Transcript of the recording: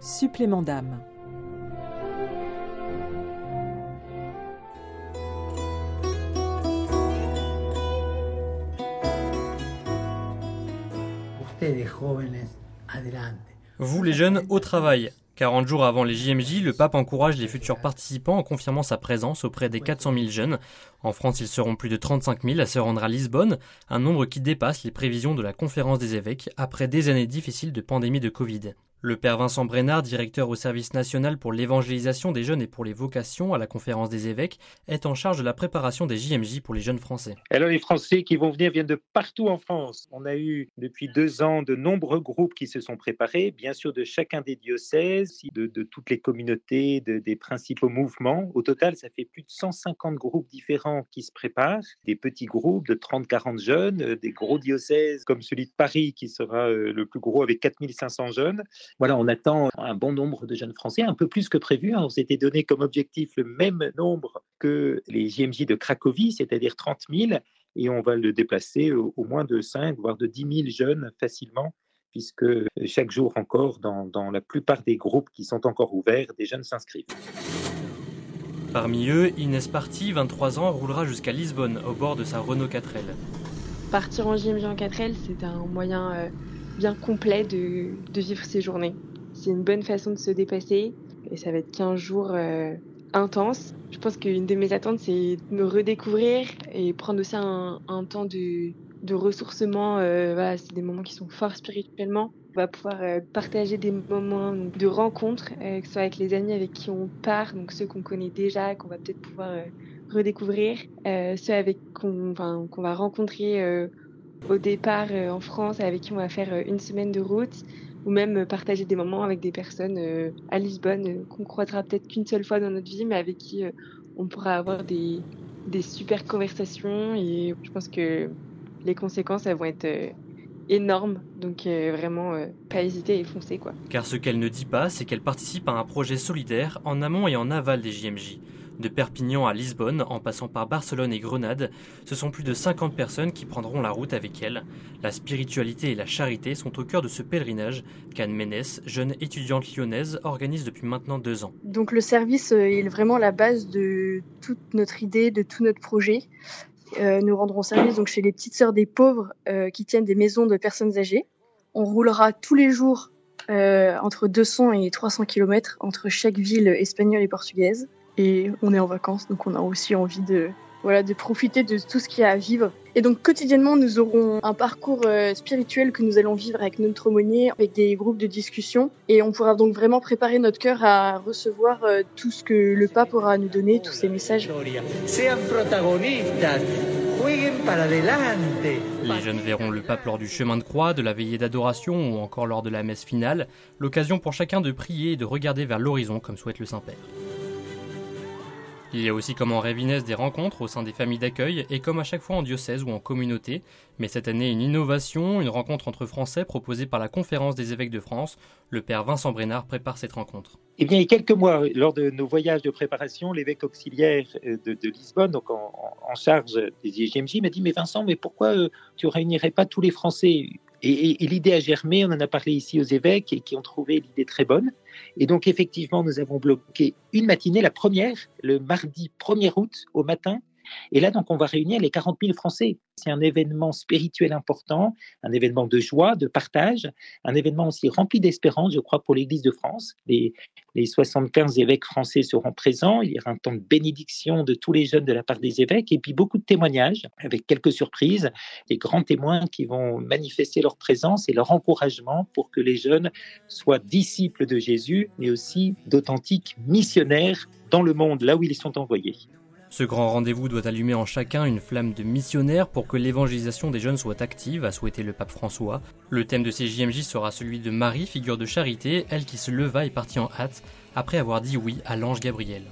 Supplément d'âme. Vous les jeunes, au travail. 40 jours avant les JMJ, le pape encourage les futurs participants en confirmant sa présence auprès des 400 000 jeunes. En France, ils seront plus de 35 000 à se rendre à Lisbonne, un nombre qui dépasse les prévisions de la conférence des évêques après des années difficiles de pandémie de Covid. Le père Vincent Brénard, directeur au service national pour l'évangélisation des jeunes et pour les vocations à la conférence des évêques, est en charge de la préparation des JMJ pour les jeunes Français. Alors les Français qui vont venir viennent de partout en France. On a eu depuis deux ans de nombreux groupes qui se sont préparés, bien sûr de chacun des diocèses, de, toutes les communautés, de, des principaux mouvements. Au total, ça fait plus de 150 groupes différents qui se préparent, des petits groupes de 30-40 jeunes, euh, des gros diocèses comme celui de Paris qui sera euh, le plus gros avec 4500 jeunes. Voilà, on attend un bon nombre de jeunes Français, un peu plus que prévu. Hein. On s'était donné comme objectif le même nombre que les JMJ de Cracovie, c'est-à-dire 30 000, et on va le déplacer au, moins de 5, voire de 10 000 jeunes facilement puisque chaque jour encore, dans, dans, la plupart des groupes qui sont encore ouverts, des jeunes s'inscrivent. Parmi eux, Inès Party, 23 ans, roulera jusqu'à Lisbonne, au bord de sa Renault 4L. Partir en JMJ en 4L, c'est un moyen euh, bien complet de, vivre ces journées. C'est une bonne façon de se dépasser et ça va être 15 jours euh, intenses. Je pense qu'une de mes attentes, c'est de me redécouvrir et prendre aussi un, temps de, ressourcement. Euh, voilà, c'est des moments qui sont forts spirituellement. On va pouvoir euh, partager des moments de rencontres, que ce soit avec les amis avec qui on part, donc ceux qu'on connaît déjà, qu'on va peut-être pouvoir redécouvrir, ceux avec qu'on va rencontrer au départ euh, en France, avec qui on va faire euh, une semaine de route, ou même euh, partager des moments avec des personnes à Lisbonne qu'on croisera peut-être qu'une seule fois dans notre vie, mais avec qui on pourra avoir des, super conversations. Et je pense que les conséquences, elles vont être énormes. Donc vraiment, pas hésiter et foncer quoi. Car ce qu'elle ne dit pas, c'est qu'elle participe à un projet solidaire en amont et en aval des JMJ. De Perpignan à Lisbonne, en passant par Barcelone et Grenade, ce sont plus de 50 personnes qui prendront la route avec elle. La spiritualité et la charité sont au cœur de ce pèlerinage qu'Anne Ménès, jeune étudiante lyonnaise, organise depuis maintenant deux ans. Donc le service euh, est vraiment la base de toute notre idée, de tout notre projet. Euh, nous rendrons service donc chez les petites sœurs des pauvres euh, qui tiennent des maisons de personnes âgées. On roulera tous les jours entre 200 et 300 km entre chaque ville espagnole et portugaise. Et on est en vacances, donc on a aussi envie de, voilà, de profiter de tout ce qu'il y a à vivre. Et donc quotidiennement, nous aurons un parcours euh, spirituel que nous allons vivre avec notre aumônier, avec des groupes de discussion. Et on pourra donc vraiment préparer notre cœur à recevoir euh, tout ce que le pape aura à nous donner, tous ces messages. Les jeunes verront le pape lors du chemin de croix, de la veillée d'adoration ou encore lors de la messe finale, l'occasion pour chacun de prier et de regarder vers l'horizon comme souhaite le Saint-Père. Il y a aussi comme en Révinès des rencontres au sein des familles d'accueil et comme à chaque fois en diocèse ou en communauté, mais cette année une innovation, une rencontre entre Français proposée par la Conférence des évêques de France. Le père Vincent Brénard prépare cette rencontre. Eh bien, il y a quelques mois, lors de nos voyages de préparation, l'évêque auxiliaire euh, de, Lisbonne, donc en, charge des IGMJ, m'a dit Mais Vincent, mais pourquoi euh, tu réunirais pas tous les Français? Et, et, et l'idée a germé, on en a parlé ici aux évêques et qui ont trouvé l'idée très bonne. Et donc, effectivement, nous avons bloqué une matinée, la première, le mardi 1er août au matin. Et là, donc, on va réunir les 40 000 Français. C'est un événement spirituel important, un événement de joie, de partage, un événement aussi rempli d'espérance, je crois, pour l'Église de France. Les, les 75 évêques français seront présents. Il y aura un temps de bénédiction de tous les jeunes de la part des évêques et puis beaucoup de témoignages avec quelques surprises, des grands témoins qui vont manifester leur présence et leur encouragement pour que les jeunes soient disciples de Jésus, mais aussi d'authentiques missionnaires dans le monde, là où ils sont envoyés. Ce grand rendez-vous doit allumer en chacun une flamme de missionnaire pour que l'évangélisation des jeunes soit active, a souhaité le pape François. Le thème de ces JMJ sera celui de Marie, figure de charité, elle qui se leva et partit en hâte après avoir dit oui à l'ange Gabriel.